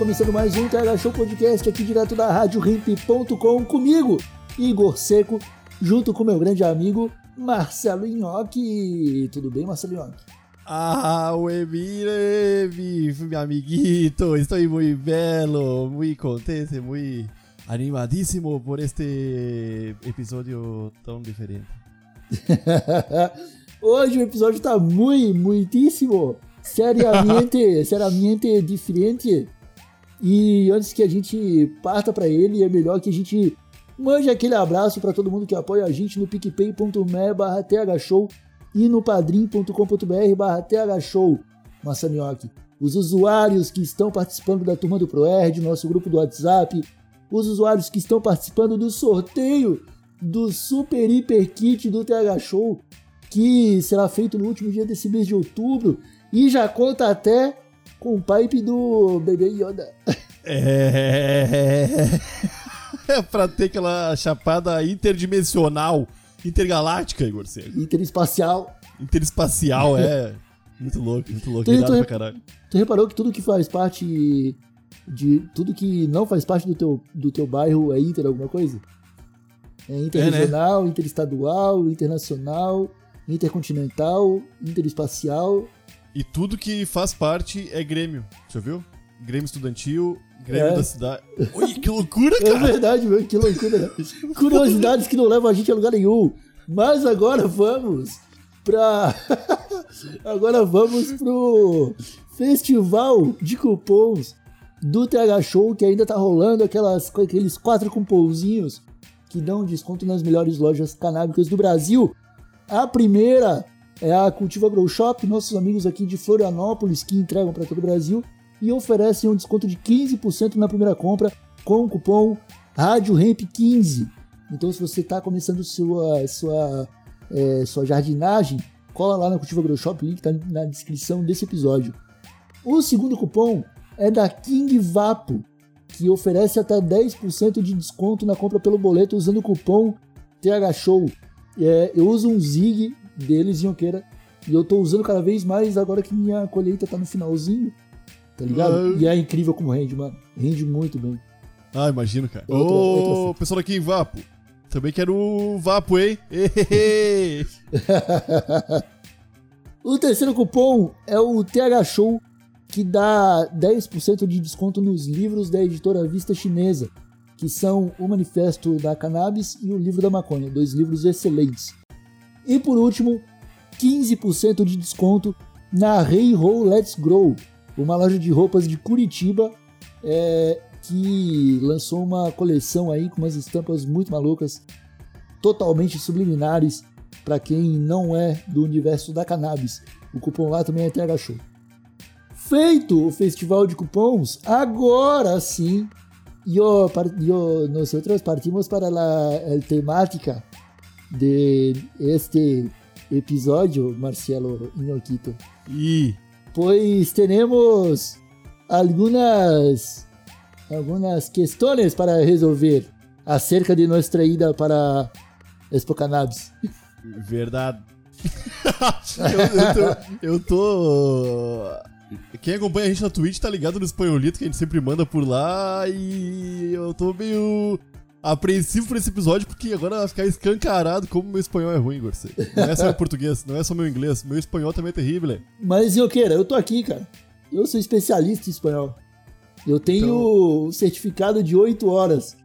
Começando mais um TH Show Podcast aqui direto da RadioRimp.com comigo, Igor Seco, junto com meu grande amigo Marcelo Inhoque. Tudo bem, Marcelo Inhoque? Ah, mi, mi amiguito, estoy muy belo, muy contente, muy animadísimo por este episódio tão diferente. Hoje o episódio tá muito, muitíssimo, seriamente, seriamente diferente. E antes que a gente parta para ele, é melhor que a gente mande aquele abraço para todo mundo que apoia a gente no picpay.me thshow e no padrim.com.br thshow. Massanioque, os usuários que estão participando da turma do ProErd, nosso grupo do WhatsApp, os usuários que estão participando do sorteio do Super Hiper Kit do TH Show, que será feito no último dia desse mês de outubro e já conta até com o pipe do bebê Yoda. É. É pra ter aquela chapada interdimensional, intergaláctica, Igor Seco. Interespacial. Interespacial, é. Muito louco, muito louco. Irado tem- pra caralho. Tu reparou que tudo que faz parte de. Tudo que não faz parte do teu, do teu bairro é inter alguma coisa? É interregional, interestadual, internacional, intercontinental, interespacial. E tudo que faz parte é Grêmio, já viu? Grêmio estudantil, Grêmio É. da cidade. Ui, que loucura, É cara! verdade, meu, que loucura. né? Curiosidades que não levam a gente a lugar nenhum. Mas agora vamos pra. agora vamos pro festival de cupons do TH Show que ainda tá rolando aquelas, aqueles quatro cupomzinhos que dão desconto nas melhores lojas canábicas do Brasil. A primeira é a Cultiva Grow Shop, nossos amigos aqui de Florianópolis que entregam para todo o Brasil e oferecem um desconto de 15% na primeira compra com o cupom RádioRamp15. Então, se você está começando sua, sua, é, sua jardinagem, cola lá na Cultiva Grow Shop, o link está na descrição desse episódio. O segundo cupom é da King Vapo, que oferece até 10% de desconto na compra pelo boleto usando o cupom THShow. É, eu uso um Zig deles, Yonqueira, e eu tô usando cada vez mais agora que minha colheita tá no finalzinho, tá ligado? E é incrível como rende, mano. Rende muito bem. Ah, imagino, cara. Ô, pessoal aqui em Vapo. Também quero o Vapo, hein? O terceiro cupom é o TH Show, que dá 10% de desconto nos livros da editora Vista Chinesa, que são o Manifesto da Cannabis e o Livro da Maconha, dois livros excelentes. E por último, 15% de desconto na Hey Ho Let's Grow, uma loja de roupas de Curitiba é, que lançou uma coleção aí com umas estampas muito malucas, totalmente subliminares para quem não é do universo da cannabis. O cupom lá também é TH Show. Feito o festival de cupons, agora sim, nosotros partimos para el temática de este episódio, Marcelo Inoquito. Ih, Pois teremos algunas, algunas questões para resolver acerca de nossa ida para Expo Cannabis. verdade. eu, eu tô, eu tô- Quem acompanha a gente na Twitch tá ligado no espanholito que a gente sempre manda por lá e eu tô meio apreensivo por esse episódio porque agora vai ficar escancarado como meu espanhol é ruim, Igor. Não é só meu português, não é só meu inglês, meu espanhol também é terrível. Mas, Ioqueira, eu tô aqui, cara. Eu sou especialista em espanhol. Eu tenho Então- um certificado de 8 horas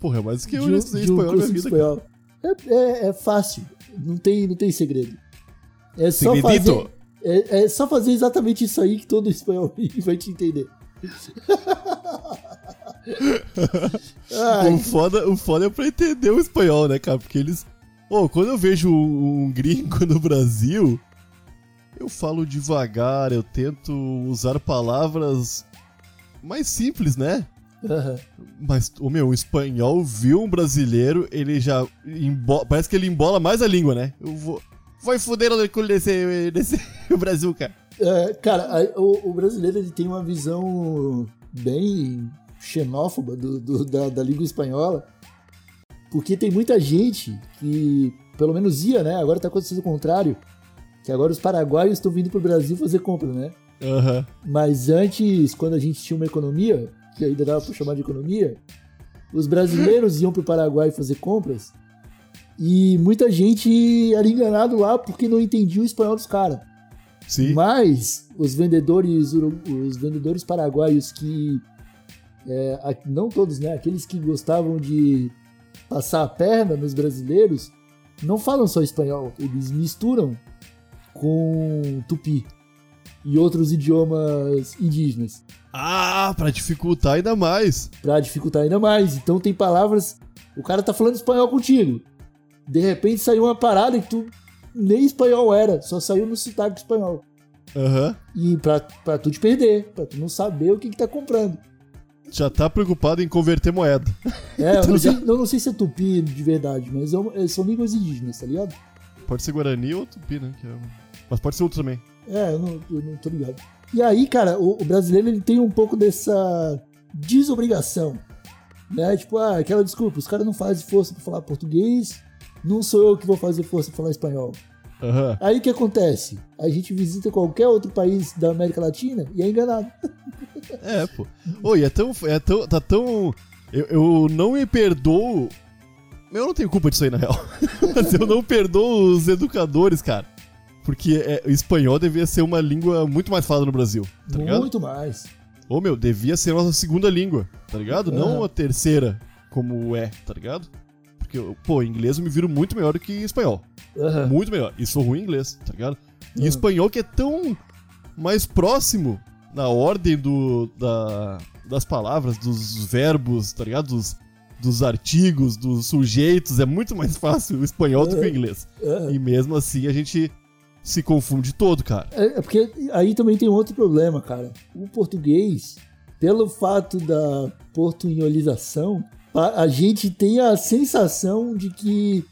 Porra, é mais que eu já estudei de espanhol na minha vida. espanhol. É, é- é fácil. Não tem, não tem segredo. É só, Segredito. fazer, é, é só fazer exatamente isso aí que todo espanhol vai te entender. O foda, o foda é pra entender o espanhol, né, cara? Porque eles. Ô, quando eu vejo um gringo no Brasil, eu falo devagar, eu tento usar palavras mais simples, né? Aham. Mas, o meu, o espanhol viu um brasileiro, ele já. Parece que ele embola mais a língua, né? Eu vou. Vai foder o cu desse, desse Brasil, cara. É, cara, o, o brasileiro ele tem uma visão bem xenófoba do, do- da, da língua espanhola, porque tem muita gente que, pelo menos ia, né? Agora tá acontecendo o contrário, que agora os paraguaios estão vindo pro Brasil fazer compra, né? Aham. Mas antes, quando a gente tinha uma economia, que ainda dava pra chamar de economia, os brasileiros iam pro Paraguai fazer compras e muita gente era enganado lá porque não entendia o espanhol dos caras. Sim. Mas os vendedores, os vendedores paraguaios que é, não todos, né? Aqueles que gostavam de passar a perna nos brasileiros não falam só espanhol, eles misturam com tupi e outros idiomas indígenas Ah, pra dificultar ainda mais. Pra dificultar ainda mais. Então tem palavras, o cara tá falando espanhol contigo. De repente saiu uma parada que tu nem espanhol era, só saiu no sotaque espanhol. Aham. E pra, pra tu te perder, pra tu não saber o que, que tá comprando. Já tá preocupado em converter moeda. É, eu Tá não, sei, eu não sei se é tupi de verdade, mas é é- são línguas indígenas, tá ligado? Pode ser Guarani ou Tupi, né? é Mas pode ser outro também. É, eu não, eu não tô ligado. E aí, cara, o, o brasileiro ele tem um pouco dessa desobrigação. Né? Tipo, ah, aquela desculpa, os caras não fazem força pra falar português, não sou eu que vou fazer força pra falar espanhol. Aham. Aí o que acontece? A gente visita qualquer outro país da América Latina e é enganado. É, pô. Oi, é tão. É tão tá tão. Eu, eu não me perdoo. Eu não tenho culpa disso aí, na real. Mas eu não perdoo os educadores, cara. Porque é, o espanhol devia ser uma língua muito mais falada no Brasil, tá ligado? Muito mais. Ô, meu, devia ser a nossa segunda língua, tá ligado? Não Aham. a terceira, como é, tá ligado? Porque, pô, inglês eu me viro muito melhor do que espanhol. Aham. Muito melhor. E sou ruim em inglês, tá ligado? E Uhum. espanhol que é tão mais próximo na ordem do, da, das palavras, dos verbos, tá ligado? Dos, dos artigos, dos sujeitos. É muito mais fácil o espanhol do que o inglês. Aham. E mesmo assim a gente se confunde todo, cara. É, é porque aí também tem outro problema, cara. O português, pelo fato da portunholização, a, a gente tem a sensação de que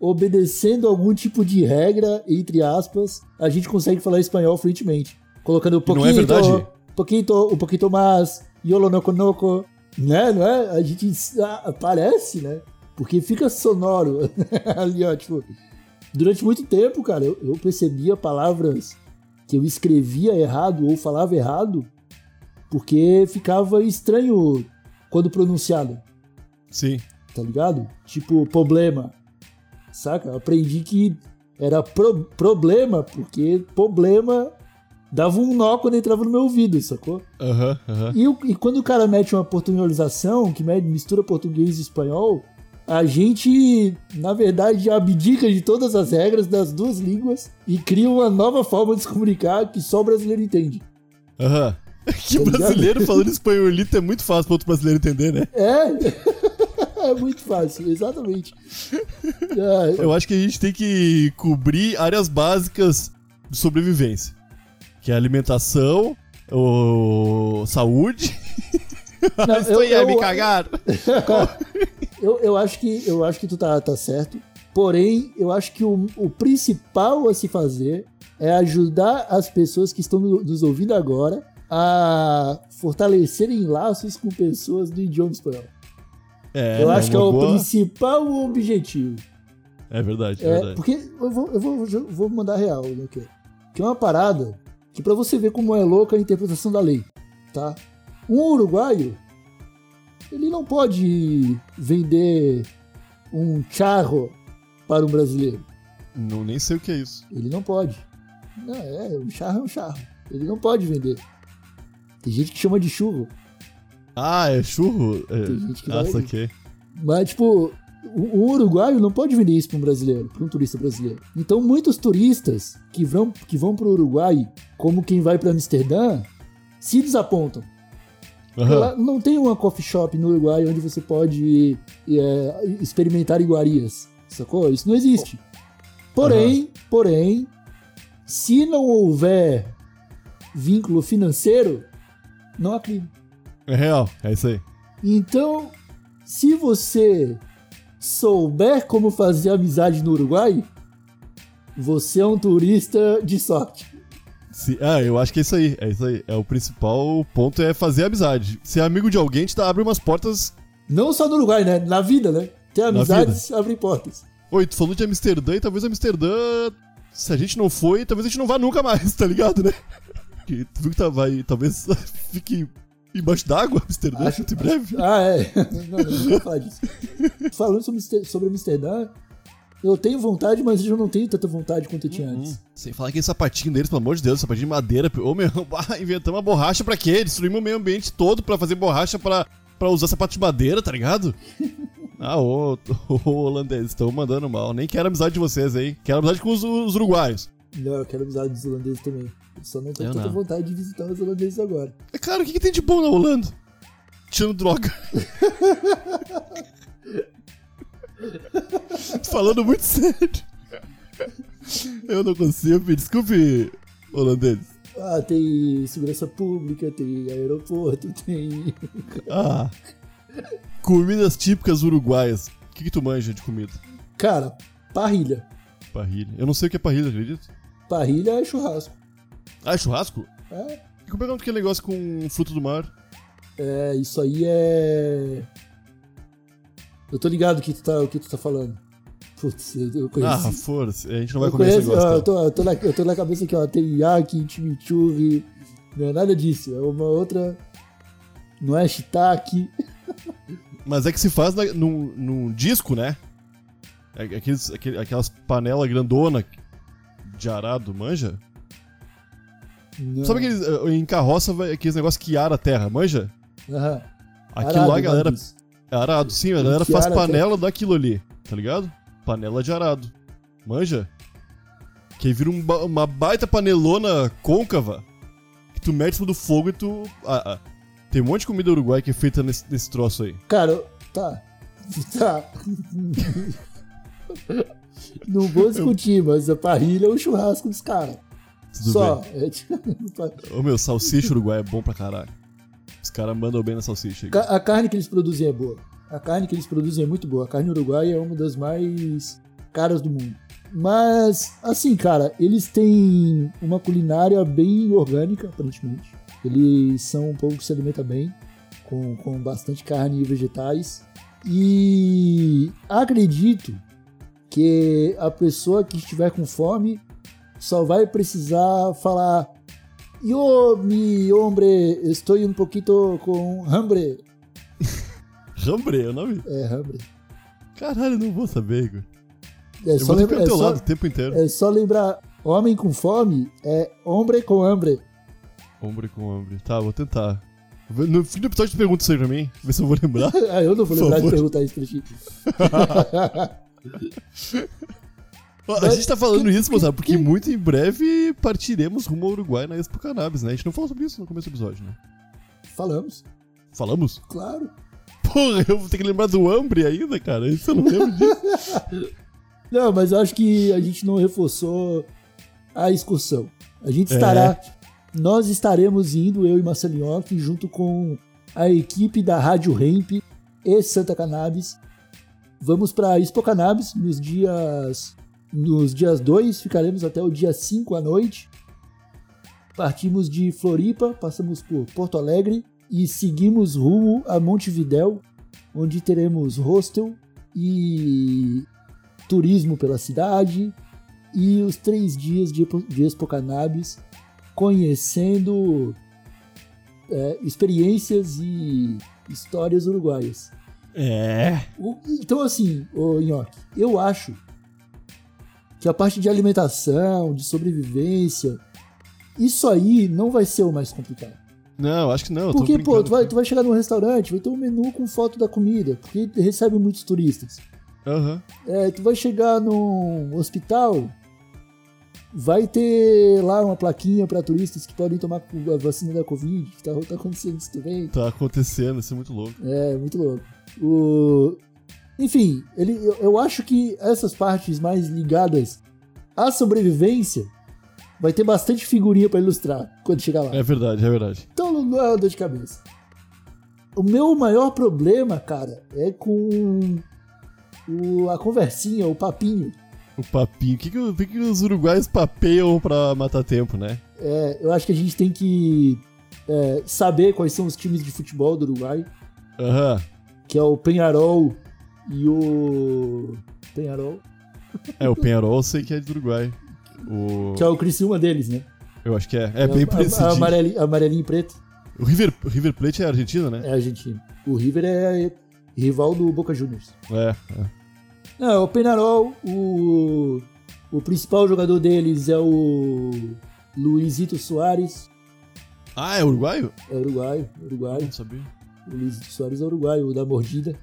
obedecendo algum tipo de regra, entre aspas, a gente consegue falar espanhol fluentemente. Colocando o não é pouquinho, verdade? pouquinho, um pouquinho mais, yolo no conoco, né? Não é? A gente ah, parece, né? Porque fica sonoro ali, ó, tipo, durante muito tempo, cara, eu, eu percebia palavras que eu escrevia errado ou falava errado porque ficava estranho quando pronunciado, Sim. tá ligado? Tipo, problema, saca? Aprendi que era pro- problema porque problema dava um nó quando entrava no meu ouvido, sacou? Aham, aham. E, e quando o cara mete uma portunholização, que mistura português e espanhol, a gente, na verdade, abdica de todas as regras das duas línguas e cria uma nova forma de se comunicar que só o brasileiro entende. Aham. Que Tá ligado? brasileiro falando espanholito é muito fácil pra outro brasileiro entender, né? É, é muito fácil, exatamente. É, Eu acho que a gente tem que cobrir áreas básicas de sobrevivência. Que é alimentação, o... saúde. não, Estou eu, a me eu, cagar. eu, eu acho que, eu acho que tu tá, tá certo. Porém, eu acho que o, o principal a se fazer é ajudar as pessoas que estão no- nos ouvindo agora a fortalecerem laços com pessoas do idioma espanhol. É, eu né, acho que é o boa- principal objetivo. É verdade, é, verdade. porque eu vou, eu vou, eu vou mandar real, né, que é uma parada que pra você ver como é louca a interpretação da lei, tá? Um uruguaio, ele não pode vender um charro para um brasileiro. Não, nem sei o que é isso. Ele não pode. Não, é, um charro é um charro. Ele não pode vender. Tem gente que chama de churro. Ah, é churro? É. Tem gente que Ah, saquei. Mas, tipo, o, uruguaio não pode vender isso para um brasileiro, para um turista brasileiro. Então, muitos turistas que vão, que vão para o Uruguai, como quem vai para Amsterdã, se desapontam. Lá não tem uma coffee shop no Uruguai onde você pode é, experimentar iguarias, Sacou? Isso não existe. Porém, porém, se não houver vínculo financeiro, não há crime. É real, é isso aí. Então, se você souber como fazer amizade no Uruguai, você é um turista de sorte. Se- ah, eu acho que é isso aí. É isso aí. É o principal ponto é fazer amizade. Ser amigo de alguém te dá, abre umas portas. Não só no Uruguai, né? Na vida, né? Ter amizades abre portas. Oi, tu falou de Amsterdã e talvez Amsterdã. Se a gente não foi, talvez a gente não vá nunca mais, tá ligado, né? Porque tu viu que tá, vai, talvez fique embaixo d'água Amsterdã Acho- muito em breve. Ah, é. Não, não, falar disso. Falando sobre, Amster- sobre Amsterdã, eu tenho vontade, mas eu não tenho tanta vontade quanto eu tinha antes. Sem falar aquele sapatinho deles, pelo amor de Deus, sapatinho de madeira. Ô meu, inventamos uma borracha pra quê? Destruímos o meio ambiente todo pra fazer borracha pra, pra usar sapato de madeira, tá ligado? Ah, ô, ô holandês, estão mandando mal. Nem quero amizade de vocês aí. Quero amizade com os, os uruguaios. Não, eu quero amizade dos holandeses também. Eu só não tenho Eu tanta não. vontade de visitar os holandeses agora. É, Cara, o que, que tem de bom na Holanda? Tirando droga. Falando muito sério. Eu não consigo, me desculpe, holandês. Ah, tem segurança pública, tem aeroporto, tem. Ah. Comidas típicas uruguaias. O que, que tu manja de comida? Cara, parrilha. Parrilha. Eu não sei o que é parrilha, acredito. Parrilha é churrasco. Ah, é churrasco? É, E como é que é aquele negócio com fruto do mar? é, isso aí é. Eu tô ligado o que tu tá, o que tu tá falando. Putz, eu, eu conheço. Ah, força. A gente não vai eu comer esse negócio. ó, eu, tá? tô, eu, tô na, eu tô na cabeça aqui, ó. Tem yaki, chimichurri. Não é nada disso. É uma outra. Não é shiitake. Mas é que se faz na, num, num disco, né? É, Aqueles, aquele- aquelas panelas grandona de arado, manja? Não. Sabe aqueles. eh, Em carroça, aqueles negócios que ara a terra, manja? Aham. Aquilo Arado, lá, a galera. nome disso. É arado, sim, a galera faz panela daquilo ali, tá ligado? Panela de arado. Manja? Que aí vira um ba- uma baita panelona côncava que tu mete tudo do fogo e tu. Ah, ah. Tem um monte de comida uruguai que é feita nesse, nesse troço aí. Cara, tá. Tá. Não vou discutir, mas a parrilha é o churrasco dos caras. Tudo Só. bem. É, tipo, Ô meu, salsicha uruguai é bom pra caralho. Os caras mandam bem na salsicha. Ca- A carne que eles produzem é boa. A carne que eles produzem é muito boa. A carne uruguaia é uma das mais caras do mundo. Mas, assim, cara, eles têm uma culinária bem orgânica, aparentemente. Eles são um povo que se alimenta bem, com, com bastante carne e vegetais. E acredito que a pessoa que estiver com fome só vai precisar falar Yo, mi hombre, estou um pouquito com hambre. Rambre é o nome? É, hambre. Caralho, não vou saber, Igor. É Eu só, vou ficar lembra, do é, teu só, lado o tempo inteiro. é só lembrar, homem com fome é hombre com hambre. Hombre com hambre. Tá, vou tentar. No fim do episódio pergunta isso aí pra mim, vê se eu vou lembrar. Ah, eu não vou Por lembrar de favor. perguntar isso pra ti. A gente tá falando isso, moçada, porque que- muito em breve partiremos rumo ao Uruguai na Expo Cannabis, né? A gente não falou sobre isso no começo do episódio, né? Falamos, Falamos? claro. Porra, eu vou ter que lembrar do hambre ainda, cara. Isso eu não lembro disso. Não, mas eu acho que a gente não reforçou a excursão. A gente É. estará, nós estaremos indo, eu e Marcelinhoff, junto com a equipe da Rádio Hemp e Santa Cannabis. Vamos para Expo Cannabis nos dias nos dias 2, ficaremos até o dia 5 à noite. Partimos de Floripa, passamos por Porto Alegre e seguimos rumo a Montevidéu, onde teremos hostel e turismo pela cidade e os três dias de, Expo- de Expo Cannabis conhecendo é, experiências e histórias uruguaias. É. O- Então, assim, ô Nhoque, eu acho que a parte de alimentação, de sobrevivência, isso aí não vai ser o mais complicado. Não, acho que não. Porque, pô, tu vai, tu vai chegar num restaurante, vai ter um menu com foto da comida, porque recebe muitos turistas. Aham. É, tu vai chegar num hospital, vai ter lá uma plaquinha para turistas que podem tomar a vacina da Covid, que tá, tá acontecendo isso também. Tá acontecendo, isso é muito louco. É, muito louco. O... Enfim, ele, eu, eu acho que essas partes mais ligadas à sobrevivência vai ter bastante figurinha pra ilustrar quando chegar lá. É verdade, é verdade. Então não é uma dor de cabeça. O meu maior problema, cara, é com o- a conversinha, o papinho. O papinho. O que, que, que que os uruguaios papeiam pra matar tempo, né? É, eu acho que a gente tem que é, saber quais são os times de futebol do Uruguai, Aham. que é o Penharol e o. Penharol? É, o Penharol eu sei que é do Uruguai. O... Que é o Criciúma deles, né? Eu acho que é. É bem a- parecido. Amarelinho, amarelinho e preto O River, o River Plate é argentino, né? é argentino. O River é rival do Boca Juniors. É. é. Não, o Penarol, o, o principal jogador deles é o Luizito Soares, Ah, é uruguaio? é uruguaio, uruguaio. Não sabia. O Luizito Soares é uruguaio, o da mordida.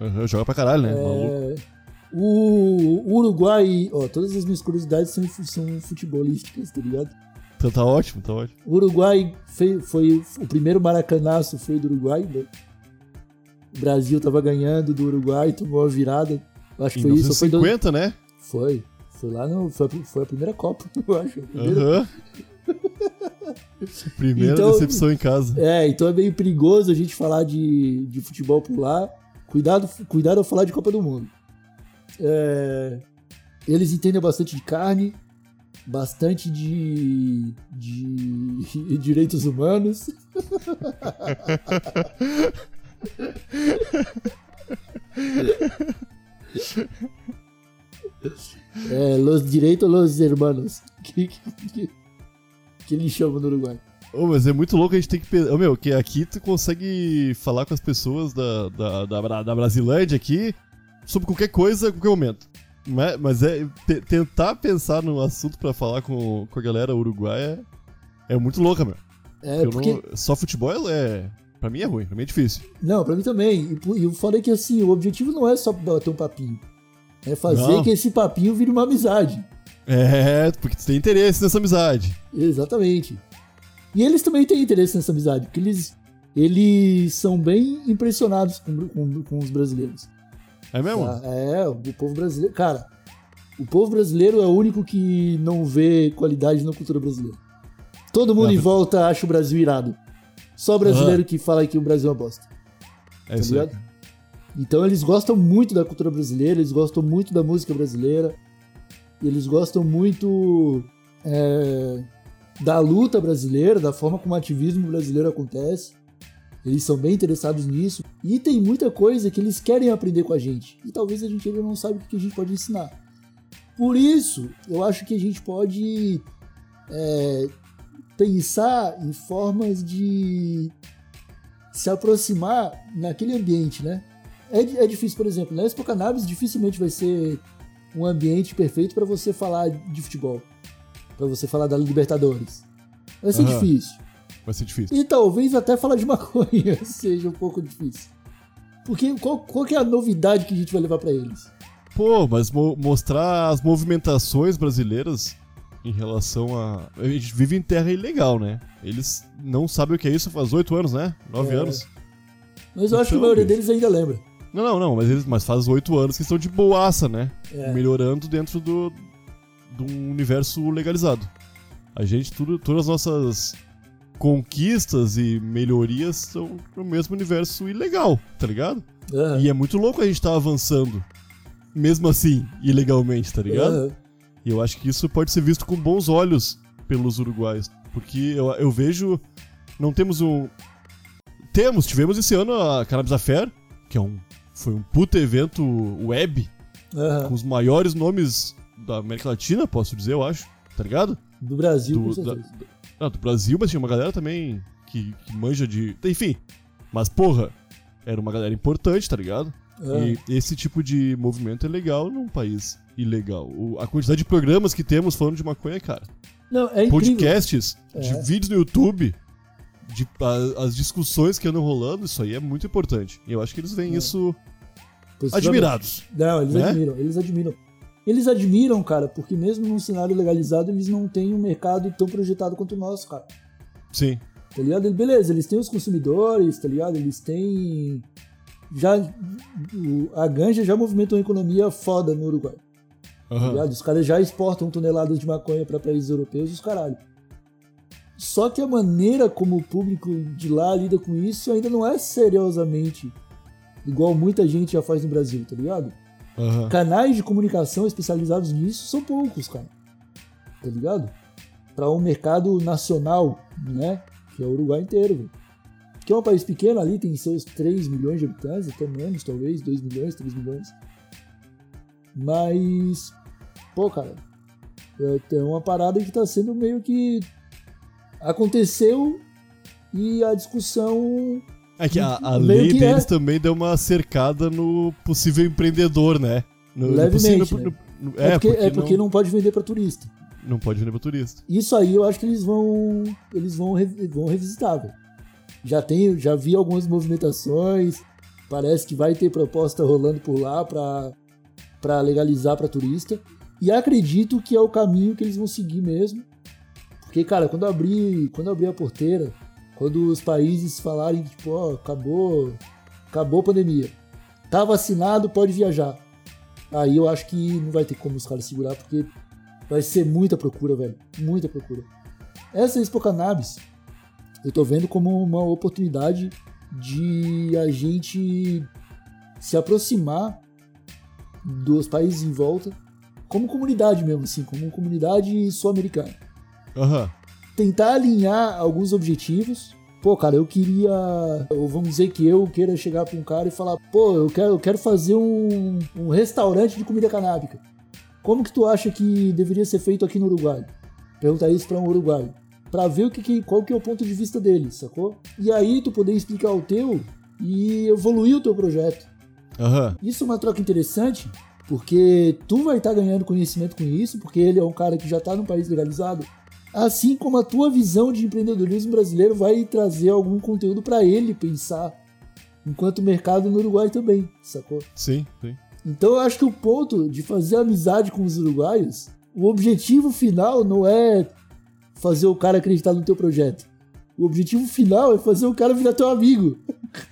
Aham, joga pra caralho, né? É, o, Uruguai, ó, todas as minhas curiosidades são, são futebolísticas, tá ligado? Então tá ótimo, tá ótimo. O Uruguai foi, foi o primeiro maracanaço foi do Uruguai, né? O Brasil tava ganhando do Uruguai, tomou a virada. Acho que foi isso, ou foi do, 1950, né? Foi. Foi lá no. Foi, a- foi a primeira Copa, eu acho. Aham. Primeira Então- decepção em casa. É, então é meio perigoso a gente falar de, de futebol por lá. Cuidado, cuidado ao falar de Copa do Mundo. É, eles entendem bastante de carne, bastante de, de direitos humanos. É, los direitos los hermanos. Que, que, que eles chamam no Uruguai. Ô, mas é muito louco a gente tem que pensar. Ô, meu, que aqui tu consegue falar com as pessoas da, da, da, da Brasilândia aqui sobre qualquer coisa, a qualquer momento. Mas, mas é te- tentar pensar no assunto pra falar com, com a galera uruguaia é, é muito louca, meu. É, Eu porque. não- só futebol é. Pra mim é ruim, pra mim é difícil. Não, pra mim também. E, e foda é que assim, o objetivo não é só bater um papinho. É fazer Não. que esse papinho vire uma amizade. É, porque tu tem interesse nessa amizade. Exatamente. E eles também têm interesse nessa amizade, porque eles, eles são bem impressionados com, com, com os brasileiros. É mesmo? Tá? É, o povo brasileiro. Cara, o povo brasileiro é o único que não vê qualidade na cultura brasileira. Todo mundo É, em volta acha o Brasil irado. Só o brasileiro que fala que o Brasil é uma bosta. É tá isso aí. ligado? Então eles gostam muito da cultura brasileira, eles gostam muito da música brasileira, eles gostam muito é, da luta brasileira, da forma como o ativismo brasileiro acontece. Eles são bem interessados nisso. E tem muita coisa que eles querem aprender com a gente. E talvez a gente ainda não saiba o que a gente pode ensinar. Por isso, eu acho que a gente pode é, pensar em formas de se aproximar naquele ambiente, né? É, é difícil, por exemplo, na Expo Cannabis dificilmente vai ser um ambiente perfeito para você falar de futebol, para você falar da Libertadores. Vai ser Aham. difícil. Vai ser difícil. E talvez até falar de maconha seja um pouco difícil. Porque qual, qual que é a novidade que a gente vai levar para eles? Pô, mas mo- mostrar as movimentações brasileiras em relação a. A gente vive em terra ilegal, né? Eles não sabem o que é isso faz oito anos, né? Nove É. anos. Mas eu acho que a Então, maioria deles ainda lembra. Não, não, não, mas eles mas faz oito anos que estão de boaça, né? É. Melhorando dentro do, do universo legalizado. A gente, tudo, todas as nossas conquistas e melhorias são no mesmo universo ilegal, tá ligado? Aham. E é muito louco a gente tá avançando, mesmo assim, ilegalmente, tá ligado? Aham. E eu acho que isso pode ser visto com bons olhos pelos uruguaios. Porque eu, eu vejo. Não temos um. Temos, tivemos esse ano a Cannabis Affair, que é um, foi um puta evento web, Aham. com os maiores nomes da América Latina, posso dizer, eu acho, tá ligado? Do Brasil, com Do, certeza. da- ah, do Brasil, mas tinha uma galera também que, que manja de. Enfim. Mas, porra, era uma galera importante, tá ligado? Aham. E esse tipo de movimento é legal num país ilegal. O- a quantidade de programas que temos falando de maconha, cara. Não, é incrível. Podcasts, de É. vídeos no YouTube, de, a- as discussões que andam rolando, isso aí é muito importante. E eu acho que eles veem É. isso admirados. Não, eles Né? admiram, eles admiram. Eles admiram, cara, porque mesmo num cenário legalizado, eles não têm um mercado tão projetado quanto o nosso, cara. Sim. Tá ligado? Beleza, eles têm os consumidores, tá ligado? Eles têm já a ganja já movimenta uma economia foda no Uruguai. tá Aham. ligado? Os caras já exportam toneladas de maconha para países europeus e os caralho. Só que a maneira como o público de lá lida com isso ainda não é seriosamente igual muita gente já faz no Brasil, tá ligado? Aham. Canais de comunicação especializados nisso são poucos, cara. Tá ligado? Para um mercado nacional, né? Que é o Uruguai inteiro, velho. Que é um país pequeno ali, tem seus 3 milhões de habitantes, até menos, talvez, 2 milhões, 3 milhões. Mas, pô, cara, é uma parada que tá sendo meio que. Aconteceu e a discussão É que a, a lei que deles é. também deu uma cercada no possível empreendedor, né? No, no Levemente, possível- né? no- no- É, porque, é porque não... pode vender para turista. não pode vender pra turista. Isso aí eu acho que eles vão eles vão, vão revisitar, velho. Já tem, já vi algumas movimentações, parece que vai ter proposta rolando por lá pra para legalizar pra turista. E acredito que é o caminho que eles vão seguir mesmo. Porque, cara, quando abrir, quando abrir a porteira, quando os países falarem tipo, ó, acabou, acabou a pandemia. Tá vacinado, pode viajar. Aí eu acho que não vai ter como os caras segurar, porque vai ser muita procura, velho. Muita procura. Essa Expo Cannabis, eu tô vendo como uma oportunidade de a gente se aproximar dos países em volta, como comunidade mesmo, assim, como comunidade sul-americana Aham. Tentar alinhar alguns objetivos. Pô, cara, eu queria. Ou vamos dizer que eu queira chegar pra um cara e falar: pô, eu quero, eu quero fazer um, um restaurante de comida canábica. Como que tu acha que deveria ser feito aqui no Uruguai? Perguntar isso pra um uruguaio. Pra ver o que, que- qual que é o ponto de vista dele, sacou? E aí tu poder explicar o teu e evoluir o teu projeto. Aham. Isso é uma troca interessante, porque tu vai estar ganhando conhecimento com isso, porque ele é um cara que já está num país legalizado. Assim como a tua visão de empreendedorismo brasileiro vai trazer algum conteúdo para ele pensar, enquanto mercado no Uruguai também, sacou? Sim, sim. Então eu acho que o ponto de fazer amizade com os uruguaios, o objetivo final não é fazer o cara acreditar no teu projeto. O objetivo final é fazer o cara virar teu amigo.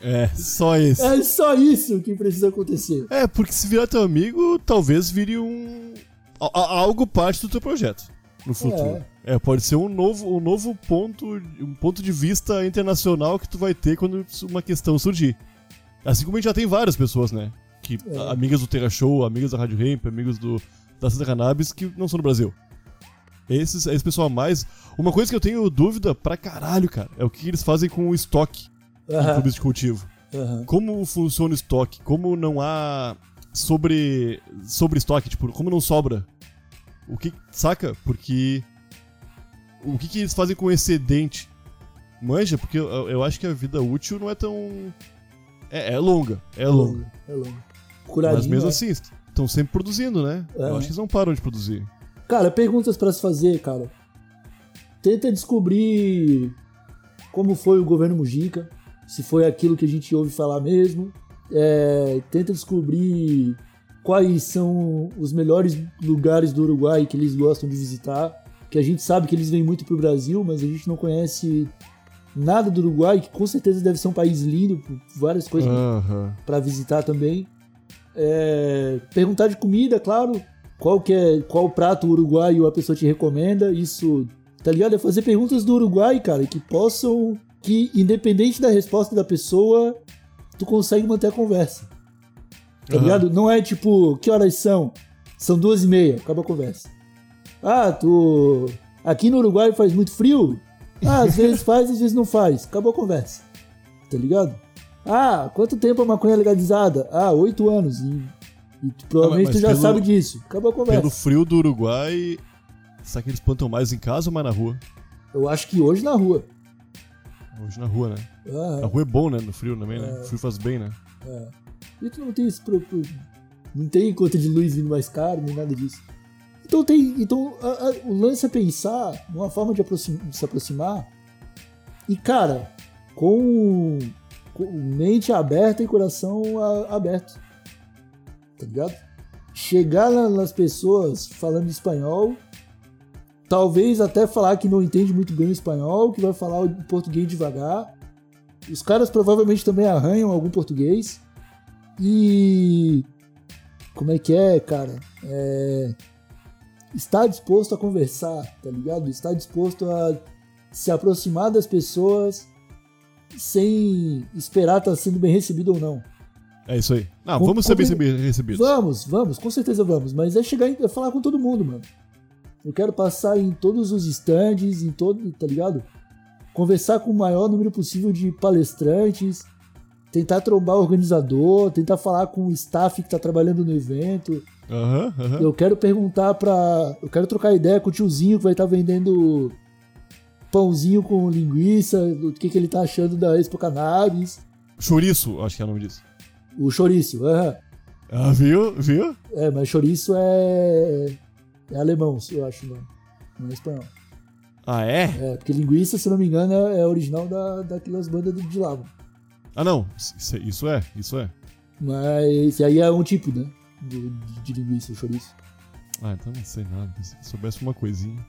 É, só isso. É só isso que precisa acontecer. É, porque se virar teu amigo, talvez vire um. algo parte do teu projeto no futuro. É. pode ser um novo, um novo ponto, um ponto de vista internacional que tu vai ter quando uma questão surgir. Assim como a gente já tem várias pessoas, né? Que, É. Amigas do Terra Show, amigas da Rádio Ramp, amigos do, da Santa Cannabis, que não são do Brasil. Esses, esse pessoal a mais. Uma coisa que eu tenho dúvida pra caralho, cara, é o que eles fazem com o estoque em Aham, clubes de cultivo. aham. Como funciona o estoque? Como não há sobre sobre estoque, tipo, como não sobra? O que saca? Porque o que, que eles fazem com o excedente? Manja, porque eu, eu acho que a vida útil não é tão é, é longa, é longa. É longo. Mas mesmo é. assim, estão sempre produzindo, né? É. Eu acho que eles não param de produzir. Cara, perguntas pra se fazer, cara. Tenta descobrir como foi o governo Mujica, se foi aquilo que a gente ouve falar mesmo. É, tenta descobrir quais são os melhores lugares do Uruguai que eles gostam de visitar. Que a gente sabe que eles vêm muito pro Brasil, mas a gente não conhece nada do Uruguai, que com certeza deve ser um país lindo, várias coisas Aham. para visitar também. É, perguntar de comida, claro. Qual que é, qual prato uruguaio a pessoa te recomenda? Isso, tá ligado? É fazer perguntas do Uruguai, cara, que possam, que independente da resposta da pessoa, tu consegue manter a conversa. Tá Aham. ligado? Não é tipo, que horas são? São duas e meia, acaba a conversa. Ah, tu. Aqui no Uruguai faz muito frio? Ah, às vezes faz, às vezes não faz. Acabou a conversa. Tá ligado? Ah, quanto tempo a maconha é legalizada? Ah, oito anos. E, e tu- provavelmente mas tu já pelo- sabe disso. Acabou a conversa. Pelo frio do Uruguai, será que eles plantam mais em casa ou mais na rua? Eu acho que hoje na rua. Hoje na rua, né? Ah, Na rua é bom, né? No frio também, né? O frio faz bem, né? E tu não tem esse pro- pro- Não tem conta de luz vindo mais caro, nem nada disso. Então tem. Então a- a- o lance é pensar numa forma de, aproxim- de se aproximar. E, cara, com, com mente aberta e coração a- aberto. Tá ligado? Chegar na- nas pessoas falando espanhol. Talvez até falar que não entende muito bem o espanhol, que vai falar o português devagar. Os caras provavelmente também arranham algum português. E. Como é que é, cara? É. Está disposto a conversar, tá ligado? Está disposto a se aproximar das pessoas sem esperar estar sendo bem recebido ou não. É isso aí. Não, Com- vamos ser bem recebidos. Vamos, vamos, com certeza vamos. Mas é chegar e falar com todo mundo, mano. Eu quero passar em todos os stands, em todo, tá ligado? Conversar com o maior número possível de palestrantes, tentar trombar o organizador, tentar falar com o staff que tá trabalhando no evento. Aham, aham. Eu quero perguntar pra. Eu quero trocar ideia com o tiozinho que vai estar vendendo pãozinho com linguiça, do que, que ele tá achando da Expo Cannabis. Chouriço, acho que é o nome disso. O chouriço, aham. Ah, viu? Viu? É, mas chouriço é. É alemão, eu acho, não. Não é espanhol. Ah, é? É, porque linguiça, se não me engano, é é original da, daquelas bandas de lá. mano. Ah, não. Isso, é, isso é. Mas aí é um tipo, né? De, de, de linguiça, chouriço. Ah, então não sei nada. Se soubesse uma coisinha.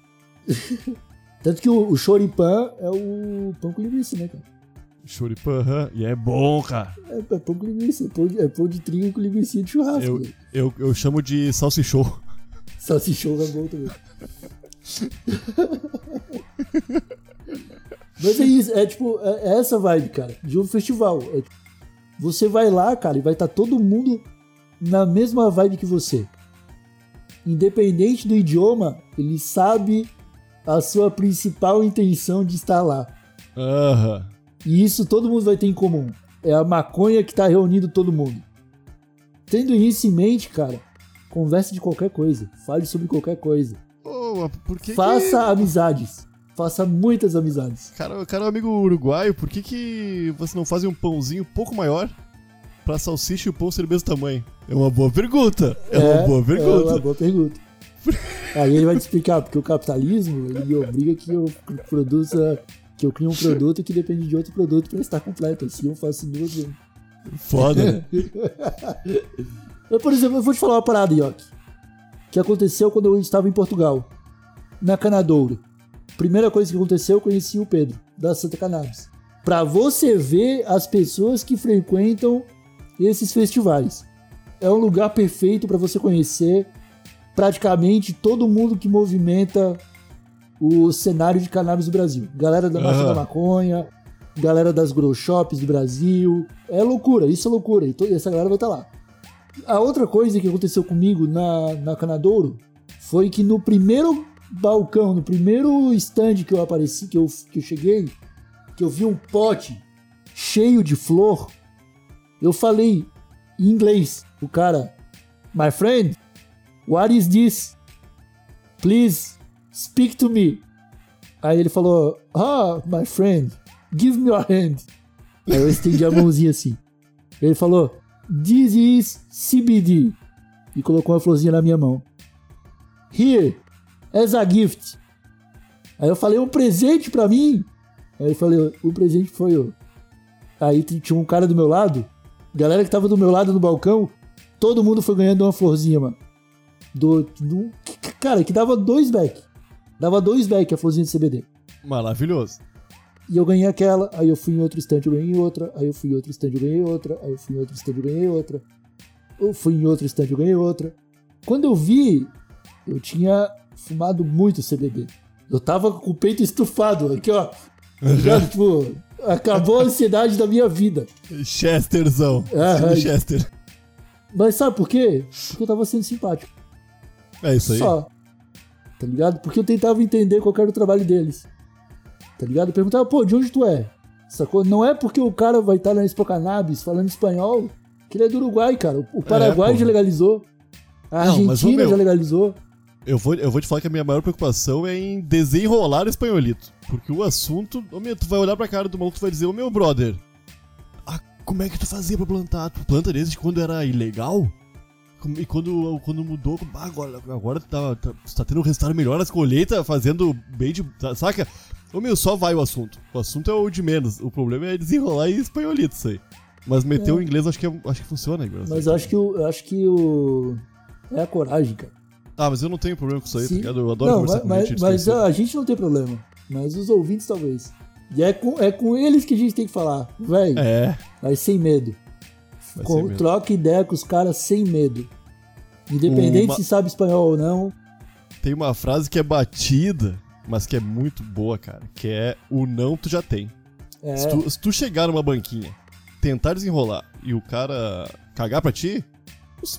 Tanto que o, o choripan é o pão com linguiça, né, cara? Choripan, aham. E é bom, cara. É, é pão com linguiça, é pão, de- é pão de trigo com linguiça de churrasco. Eu, eu, eu chamo de salsichou. Salsichão é bom também. Mas é isso, é tipo, é é essa vibe, cara, de um festival. É, tipo, você vai lá, cara, e vai estar todo mundo na mesma vibe que você. Independente do idioma, ele sabe a sua principal intenção de estar lá. Aham. E isso todo mundo vai ter em comum. É a maconha que tá reunindo todo mundo. Tendo isso em mente, cara, converse de qualquer coisa. Fale sobre qualquer coisa. Que Faça que... amizades. Faça muitas amizades. Cara, cara, amigo uruguaio, por que que você não faz um pãozinho um pouco maior pra salsicha e o pão ser do mesmo tamanho? É uma boa pergunta. É, uma boa É pergunta. uma boa pergunta. Aí ele vai te explicar, porque o capitalismo, ele me obriga que eu produza, que eu crie um produto que depende de outro produto para estar completo. Assim eu faço duas vezes. Foda, né? Eu, por exemplo, eu vou te falar uma parada, Yoki. Que aconteceu quando eu estava em Portugal. Na Canadouro. Primeira coisa que aconteceu, eu conheci o Pedro, da Santa Cannabis. Pra você ver as pessoas que frequentam esses festivais. É um lugar perfeito pra você conhecer praticamente todo mundo que movimenta o cenário de cannabis do Brasil. Galera da Marcha Aham. da Maconha, galera das grow shops do Brasil. É loucura, isso é loucura. E to- essa galera vai estar lá. A outra coisa que aconteceu comigo na, na Canadouro foi que no primeiro balcão, no primeiro stand que eu apareci, que eu, que eu cheguei, que eu vi um pote cheio de flor, eu falei em inglês. O cara, my friend, what is this? Please speak to me. Aí ele falou, ah, my friend, give me your hand. Aí eu estendi a mãozinha assim. Ele falou, this is CBD. E colocou uma florzinha na minha mão. Here, as a gift. Aí eu falei, um presente pra mim? Aí ele falou, o presente foi eu. Aí tinha um cara do meu lado, galera que tava do meu lado no balcão, todo mundo foi ganhando uma florzinha, mano. Do, do- cara, que dava dois back. Dava dois back a florzinha de CBD. Maravilhoso. E eu ganhei aquela, aí eu fui em outro stand, eu ganhei outra, aí eu fui em outro stand, eu ganhei outra, aí eu fui em outro stand, eu ganhei outra. Eu fui em outro stand, eu ganhei outra. Quando eu vi, eu tinha fumado muito CBD. Eu tava com o peito estufado, aqui ó. Ligado? tipo, acabou a ansiedade da minha vida. Chesterzão. Estilo Chester. Mas sabe por quê? Porque eu tava sendo simpático. É isso aí. Só. Tá ligado? Porque eu tentava entender qual era o trabalho deles. Tá ligado? Eu perguntava, pô, de onde tu é? Sacou? Não é porque o cara vai estar na Expo Cannabis falando espanhol que ele é do Uruguai, cara. O Paraguai pô. já legalizou. A Não, Argentina meu, já legalizou. Eu vou, eu vou te falar que a minha maior preocupação é em desenrolar o espanholito. Porque o assunto. Ô meu, tu vai olhar pra cara do maluco e vai dizer, ô meu brother. Ah, como é que tu fazia pra plantar? Tu planta desde quando era ilegal? E quando, quando mudou, ah, agora, agora tu tá, tá, tá tendo um resultado melhor nas colheitas, fazendo bem de. tá- Saca? Ô meu, só vai o assunto. O assunto é o de menos. O problema é desenrolar em espanholito isso aí. Mas meter o inglês acho que, é- acho que funciona, Igor. Mas eu acho que o. Acho que o. É a coragem, cara. Ah, mas eu não tenho problema com isso aí, Sim. tá ligado? Eu adoro não, conversar mas, com gente. mas desconhecida. a gente não tem problema. Mas os ouvintes talvez. E é com, é com eles que a gente tem que falar. Véi, É. mas sem medo. Com- mesmo. troca ideia com os caras sem medo. Independente Uma- se sabe espanhol ou não. Tem uma frase que é batida, mas que é muito boa, cara. Que é o não tu já tem. É, Se, tu, se tu chegar numa banquinha, tentar desenrolar e o cara cagar pra ti,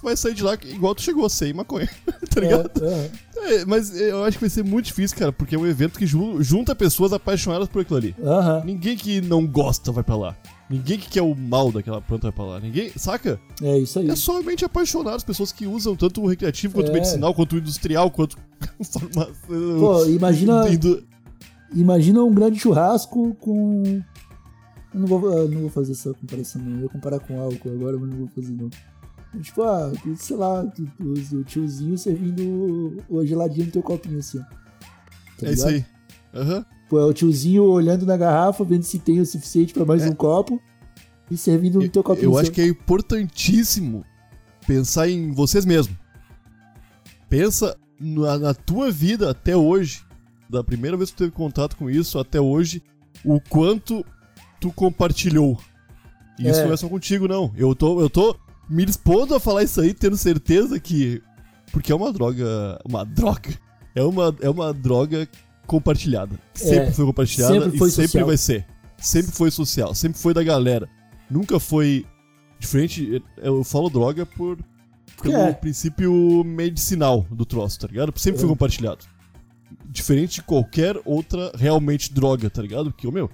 vai sair de lá igual tu chegou, sem maconha. tá ligado? é, É, mas eu acho que vai ser muito difícil, cara, porque é um evento que ju- junta pessoas apaixonadas por aquilo ali. é. Ninguém que não gosta vai pra lá. Ninguém que quer o mal daquela planta vai pra lá. Ninguém. Saca? É isso aí. É somente apaixonados, pessoas que usam tanto o recreativo quanto o É. medicinal, quanto o industrial, quanto farmacêutico. Pô, imagina, Indo- imagina um grande churrasco com. Eu não vou, eu não vou fazer essa comparação, não. Eu ia comparar com álcool agora, mas não vou fazer, não. Tipo, ah, sei lá, o tiozinho servindo o geladinho no teu copinho, assim, ó. Tá É isso aí. Aham. Pô, é o tiozinho olhando na garrafa, vendo se tem o suficiente pra mais um copo e servindo no teu copinho. É. Eu assim, acho que é importantíssimo pensar em vocês mesmos. Pensa na, na tua vida até hoje, da primeira vez que tu teve contato com isso até hoje, o quanto tu compartilhou. E isso É. não é só contigo, não. Eu tô, eu tô me dispondo a falar isso aí, tendo certeza que. Porque é uma droga. Uma droga. É uma, é uma droga compartilhada. Sempre É, foi compartilhada sempre foi e sempre social. vai ser. Sempre foi social, sempre foi da galera. Nunca foi diferente. Eu falo droga por pelo É. princípio medicinal do troço, tá ligado? Sempre foi É. compartilhado. Diferente de qualquer outra realmente droga, tá ligado? Porque, meu,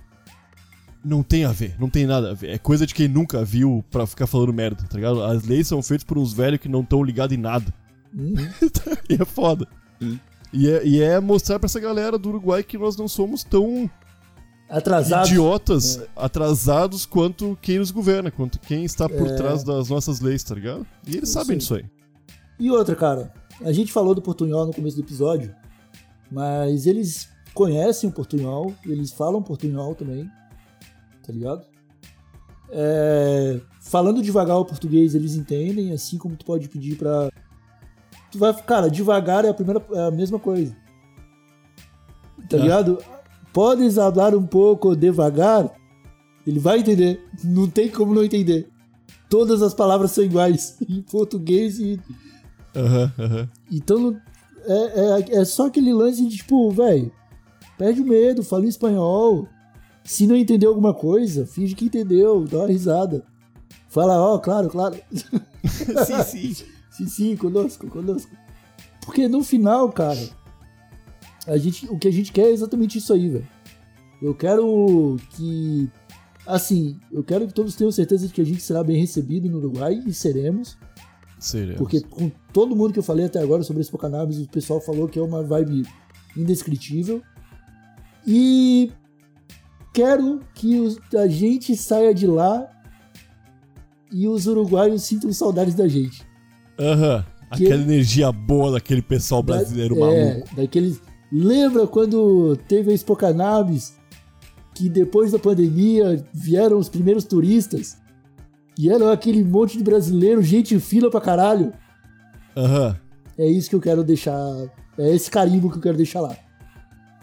não tem a ver, não tem nada a ver. É coisa de quem nunca viu pra ficar falando merda, tá ligado? As leis são feitas por uns velhos que não estão ligados em nada. Uhum. e é foda. E é, e é mostrar pra essa galera do Uruguai que nós não somos tão Atrasado. idiotas, atrasados quanto quem nos governa, quanto quem está por É. trás das nossas leis, tá ligado? E eles Isso sabem aí. disso aí. E outra, cara, a gente falou do portunhol no começo do episódio, mas eles conhecem o portunhol, eles falam portunhol também, tá ligado? É, falando devagar o português, eles entendem, assim como tu pode pedir pra. Tu vai, cara, devagar é a primeira, é a mesma coisa. Tá É. ligado? Podes falar um pouco devagar, ele vai entender. Não tem como não entender. Todas as palavras são iguais em português e Aham, aham. então, é, é, é só aquele lance de tipo, velho, perde o medo, fala em espanhol. Se não entendeu alguma coisa, finge que entendeu, dá uma risada. Fala, ó, claro, claro. sim, sim. Sim, sim, conosco, conosco. Porque no final, cara, a gente, o que a gente quer é exatamente isso aí, velho. Eu quero que. Assim, eu quero que todos tenham certeza de que a gente será bem recebido no Uruguai e seremos. Seremos. Porque com todo mundo que eu falei até agora sobre esse Cannabis, o pessoal falou que é uma vibe indescritível. E quero que os- a gente saia de lá e os uruguaios sintam saudades da gente. Aham. Que- Aquela energia boa daquele pessoal brasileiro Da- maluco. É, daqueles. Lembra quando teve a Expo Cannabis? Que depois da pandemia vieram os primeiros turistas? E eram aquele monte de brasileiro, gente fila pra caralho. Aham. É isso que eu quero deixar. É esse carimbo que eu quero deixar lá,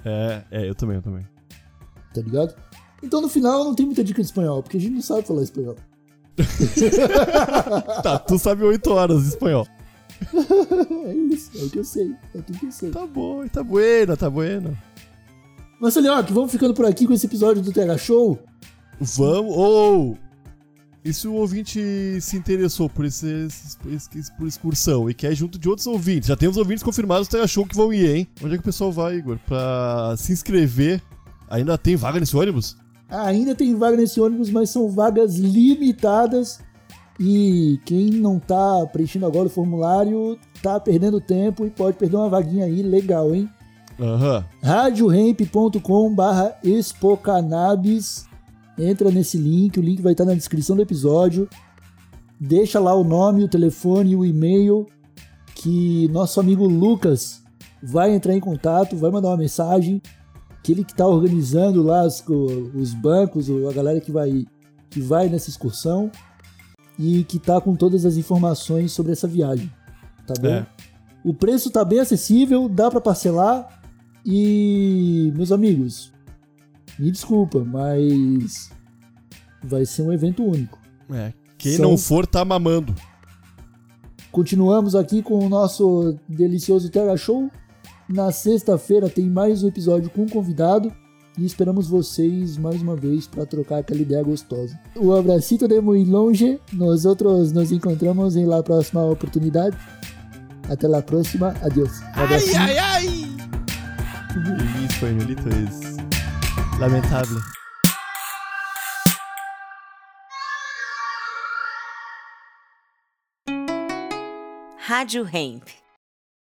É, é, eu também, eu também. tá ligado? Então no final não tem muita dica de espanhol, porque a gente não sabe falar espanhol. Tá, tu sabe 8 horas de espanhol. É isso, é o que eu sei. É tudo que eu sei. Tá bom, tá bueno, tá bueno. Marcelinho, vamos ficando por aqui com esse episódio do TH Show. Vamos. Ou. e se o ouvinte se interessou por, esse, por excursão e quer junto de outros ouvintes? Já temos ouvintes confirmados do Show que vão ir, hein? Onde é que o pessoal vai, Igor? Pra se inscrever. Ainda tem vaga nesse ônibus? Ainda tem vaga nesse ônibus, mas são vagas limitadas. E quem não tá preenchendo agora o formulário tá perdendo tempo e pode perder uma vaguinha aí legal, hein? Aham. radioremp.com barra expocannabis entra nesse link, o link vai estar na descrição do episódio deixa lá o nome, o telefone e o e-mail que nosso amigo Lucas vai entrar em contato, vai mandar uma mensagem que ele que está organizando lá co- os bancos, a galera que vai, que vai nessa excursão e que tá com todas as informações sobre essa viagem, tá bom? É. O preço tá bem acessível, dá para parcelar e, meus amigos, me desculpa, mas vai ser um evento único. É. Quem São- não for, tá mamando. Continuamos aqui com o nosso delicioso Terra Show. Na sexta-feira tem mais um episódio com um convidado e esperamos vocês mais uma vez para trocar aquela ideia gostosa. O abracito de muito longe. Nós outros nos encontramos em la próxima oportunidade. Até la próxima. Adiós. Um abracinho. ai! El españolito es lamentable. Rádio Hemp.